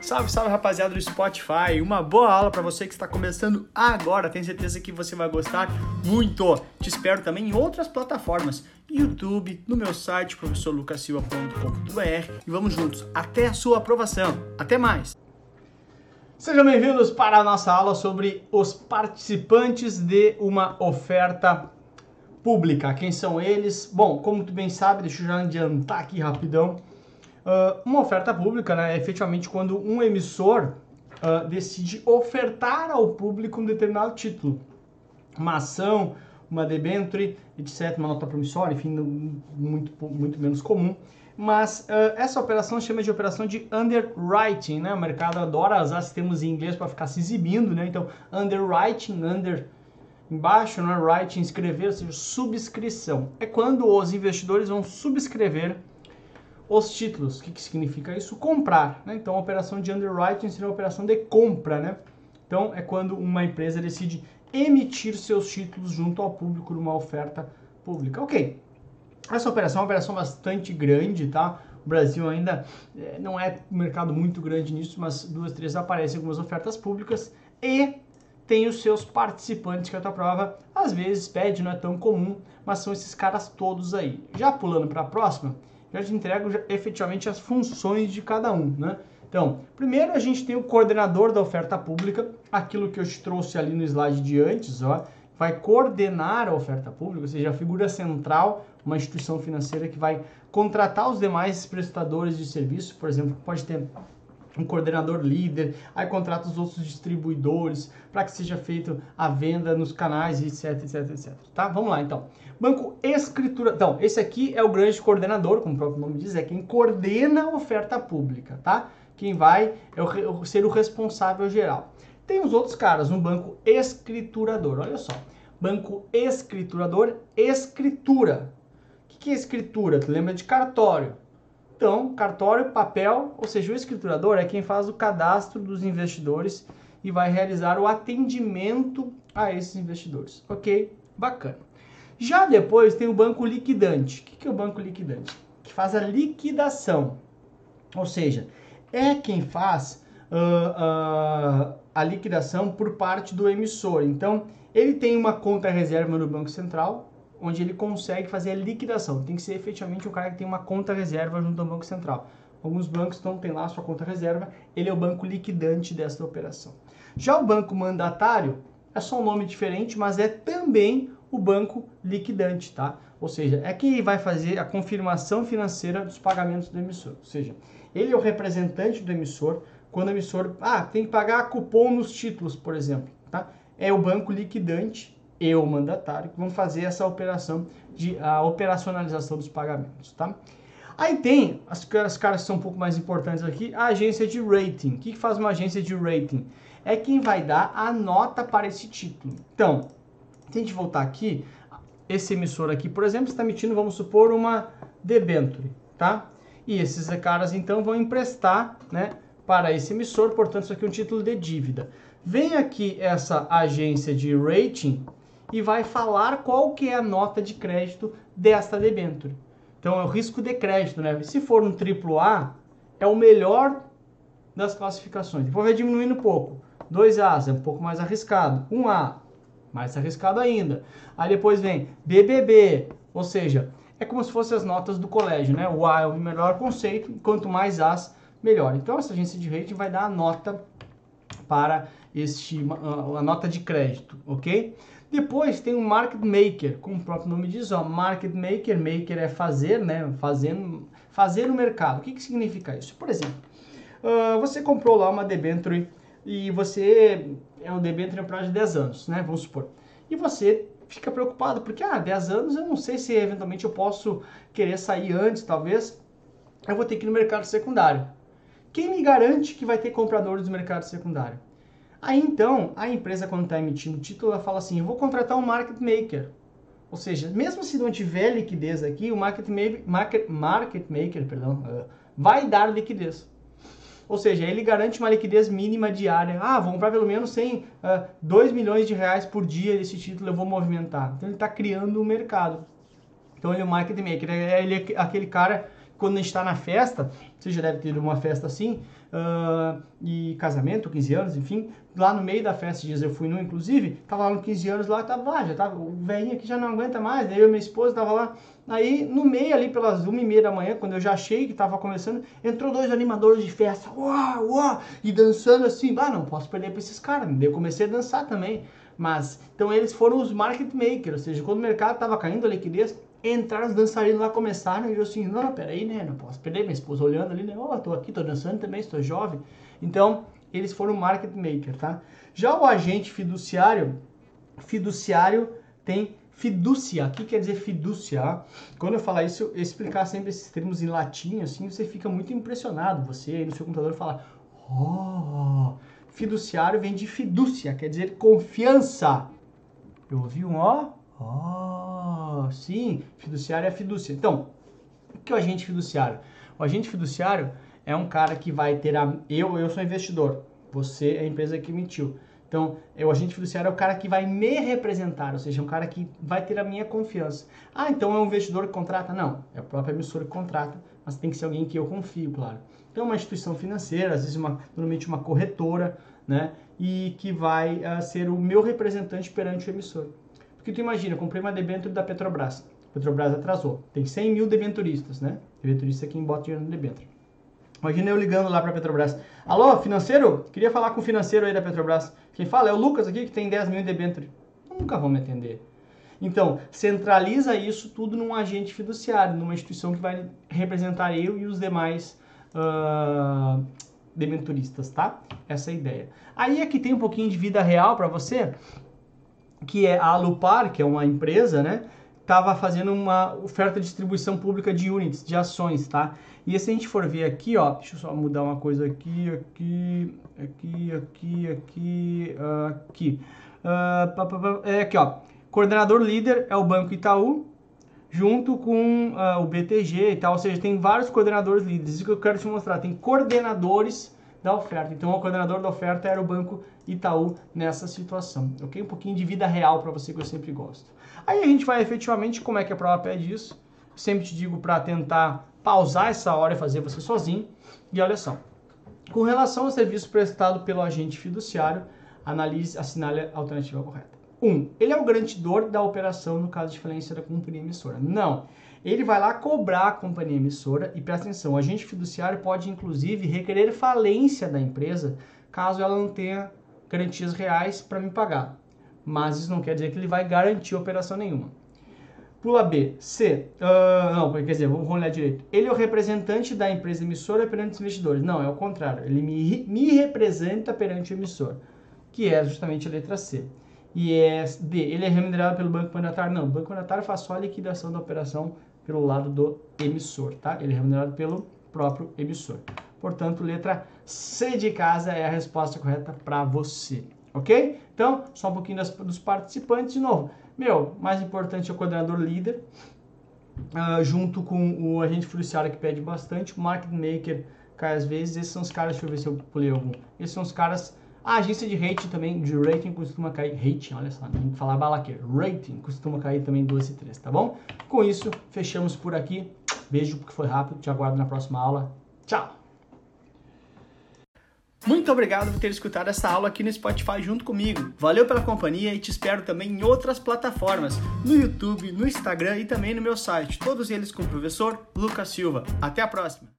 Salve, salve rapaziada do Spotify. Uma boa aula para você que está começando agora. Tenho certeza que você vai gostar muito. Te espero também em outras plataformas, YouTube, no meu site professorlucasilva.com.br e vamos juntos até a sua aprovação. Até mais. Sejam bem-vindos para a nossa aula sobre os participantes de uma oferta pública. Quem são eles? Bom, como tu bem sabe, deixa eu já adiantar aqui rapidão. Uh, uma oferta pública né, é efetivamente quando um emissor uh, decide ofertar ao público um determinado título. Uma ação, uma debenture, etc., uma nota promissória, enfim, muito, muito menos comum. Mas uh, essa operação chama de operação de underwriting, né? O mercado adora usar sistemas em inglês para ficar se exibindo, né? Então, underwriting, under embaixo, né? Writing, escrever, ou seja, subscrição. É quando os investidores vão subscrever os títulos. O que, que significa isso? Comprar. Né? Então, a operação de underwriting seria uma operação de compra. Né? Então, é quando uma empresa decide emitir seus títulos junto ao público numa oferta pública. Ok. Essa operação é uma operação bastante grande, tá? O Brasil ainda é, não é um mercado muito grande nisso, mas duas, três aparecem algumas ofertas públicas e tem os seus participantes que a tua prova às vezes pede, não é tão comum, mas são esses caras todos aí. Já pulando para a próxima, já te entrego já, efetivamente as funções de cada um, né? Então, primeiro a gente tem o coordenador da oferta pública, aquilo que eu te trouxe ali no slide de antes, ó, vai coordenar a oferta pública, ou seja, a figura central, uma instituição financeira que vai contratar os demais prestadores de serviço, por exemplo, pode ter um coordenador líder, aí contrata os outros distribuidores para que seja feita a venda nos canais, etc, etc, etc. Tá? Vamos lá, então. Banco Escritura. Então, esse aqui é o grande coordenador, como o próprio nome diz, é quem coordena a oferta pública, tá? Quem vai é o, ser o responsável geral. Tem os outros caras no banco escriturador, olha só. Banco escriturador, escritura. O que é escritura? Tu lembra de cartório? Então, cartório, papel, ou seja, o escriturador é quem faz o cadastro dos investidores e vai realizar o atendimento a esses investidores. Ok? Bacana. Já depois tem o banco liquidante. O que é o banco liquidante? Que faz a liquidação. Ou seja, é quem faz uh, uh, a liquidação por parte do emissor. Então, ele tem uma conta reserva no Banco Central, onde ele consegue fazer a liquidação. Tem que ser efetivamente o cara que tem uma conta reserva junto ao Banco Central. Alguns bancos não têm lá sua conta reserva, ele é o banco liquidante desta operação. Já o banco mandatário é só um nome diferente, mas é também o banco liquidante, tá? Ou seja, é quem vai fazer a confirmação financeira dos pagamentos do emissor. Ou seja, ele é o representante do emissor quando o emissor, ah, tem que pagar cupom nos títulos, por exemplo, tá? É o banco liquidante e o mandatário que vão fazer essa operação de a operacionalização dos pagamentos, tá? Aí tem as, as caras que são um pouco mais importantes aqui, a agência de rating. O que, que faz uma agência de rating? É quem vai dar a nota para esse título. Então, se a gente voltar aqui, esse emissor aqui, por exemplo, está emitindo, vamos supor, uma debenture, tá? E esses caras, então, vão emprestar, né, para esse emissor, portanto, isso aqui é um título de dívida. Vem aqui essa agência de rating e vai falar qual que é a nota de crédito desta debênture. Então é o risco de crédito, né? Se for um AAA, é o melhor das classificações. Depois vai diminuindo um pouco. 2A é um pouco mais arriscado. 1A, mais arriscado ainda. Aí depois vem BBB, ou seja, é como se fossem as notas do colégio, né? O A é o melhor conceito, quanto mais As, melhor. Então essa agência de rating vai dar a nota para este a nota de crédito, ok? Depois tem o market maker, como o próprio nome diz, ó, market maker, maker é fazer, né, fazendo, fazer no mercado. O que, que significa isso? Por exemplo, uh, você comprou lá uma debenture e você é um debenture prazo de 10 anos, né, vamos supor. E você fica preocupado, porque, ah, 10 anos eu não sei se eventualmente eu posso querer sair antes, talvez, eu vou ter que ir no mercado secundário. Quem me garante que vai ter compradores do mercado secundário? Aí então, a empresa quando está emitindo o título, ela fala assim, eu vou contratar um market maker. Ou seja, mesmo se não tiver liquidez aqui, o market, market, market maker perdão, uh, vai dar liquidez. Ou seja, ele garante uma liquidez mínima diária. Ah, vou comprar pelo menos 100, uh, 2 milhões de reais por dia desse título, eu vou movimentar. Então ele está criando o um mercado. Então ele é o market maker, é ele é aquele cara quando a gente está na festa, você já deve ter uma festa assim, uh, e casamento, 15 anos, enfim, lá no meio da festa, dias eu fui no, inclusive, tava lá no 15 anos lá, tava lá, já tava, o velhinho aqui já não aguenta mais, daí eu e minha esposa tava lá, aí no meio ali, pelas uma e meia da manhã, quando eu já achei que tava começando, entrou dois animadores de festa, uau, uau, e dançando assim, ah, não posso perder pra esses caras, daí eu comecei a dançar também, mas, então eles foram os market makers, ou seja, quando o mercado tava caindo a liquidez, entraram os dançarinos lá, começaram, e eu assim, não, peraí, né, não posso perder, minha esposa olhando ali, né, ó, oh, tô aqui, tô dançando também, estou jovem. Então, eles foram market maker, tá? Já o agente fiduciário, fiduciário tem fidúcia. O que quer dizer fidúcia? Quando eu falar isso, eu explicar sempre esses termos em latim, assim, você fica muito impressionado. Você aí no seu computador fala, oh, fiduciário vem de fidúcia, quer dizer confiança. Eu ouvi um ó, ó, sim, fiduciário é fidúcia. Então, o que é o agente fiduciário? O agente fiduciário é um cara que vai ter a. Eu, eu sou investidor, você é a empresa que emitiu. Então, o agente fiduciário é o cara que vai me representar, ou seja, é um cara que vai ter a minha confiança. Ah, então é um investidor que contrata? Não, é o próprio emissor que contrata, mas tem que ser alguém que eu confio, claro. Então, é uma instituição financeira, às vezes uma, normalmente uma corretora, né? E que vai uh, ser o meu representante perante o emissor. Porque tu imagina, eu comprei uma debênture da Petrobras. Petrobras atrasou. Tem 100 mil debenturistas, né? Debenturista é quem bota dinheiro no debênture. Imagina eu ligando lá para a Petrobras. Alô, financeiro? Queria falar com o financeiro aí da Petrobras. Quem fala é o Lucas aqui, que tem 10 mil em debênture. Nunca vão me atender. Então, centraliza isso tudo num agente fiduciário, numa instituição que vai representar eu e os demais uh, debenturistas, tá? Essa é a ideia. Aí aqui tem um pouquinho de vida real para você, que é a Alupar, que é uma empresa, né? Tava fazendo uma oferta de distribuição pública de units, de ações, tá? E se a gente for ver aqui, ó, deixa eu só mudar uma coisa aqui, aqui, aqui, aqui, aqui, aqui. Uh, é aqui, ó. Coordenador líder é o Banco Itaú, junto com uh, o BTG e tal. Ou seja, tem vários coordenadores líderes. Isso que eu quero te mostrar. Tem coordenadores da oferta. Então, o coordenador da oferta era o Banco Itaú nessa situação. Ok? Um pouquinho de vida real para você que eu sempre gosto. Aí a gente vai efetivamente como é que a prova pede isso. Sempre te digo para tentar pausar essa hora e fazer você sozinho. E olha só, com relação ao serviço prestado pelo agente fiduciário, analise, a alternativa correta. 1. Um, ele é o garantidor da operação no caso de falência da companhia emissora. Não. Ele vai lá cobrar a companhia emissora e presta atenção, o agente fiduciário pode inclusive requerer falência da empresa caso ela não tenha garantias reais para me pagar. Mas isso não quer dizer que ele vai garantir operação nenhuma. Pula B. C. Uh, não, quer dizer, vamos olhar direito. Ele é o representante da empresa emissora perante os investidores. Não, é o contrário. Ele me, me representa perante o emissor, que é justamente a letra C. E é D. Ele é remunerado pelo banco mandatário? Não, o banco mandatário faz só a liquidação da operação pelo lado do emissor, tá? Ele é remunerado pelo próprio emissor. Portanto, letra C de casa é a resposta correta para você, ok? Então, só um pouquinho das, dos participantes de novo. Meu, mais importante é o coordenador líder, uh, junto com o agente fiduciário que pede bastante, o market maker cai às vezes, esses são os caras, deixa eu ver se eu pulei algum, esses são os caras, a agência de rating também, de rating costuma cair, rating, olha só, tem que falar bala aqui, rating costuma cair também 2 e 3, tá bom? Com isso, fechamos por aqui, beijo porque foi rápido, te aguardo na próxima aula, tchau! Muito obrigado por ter escutado essa aula aqui no Spotify junto comigo. Valeu pela companhia e te espero também em outras plataformas, no YouTube, no Instagram e também no meu site, todos eles com o professor Lucas Silva. Até a próxima!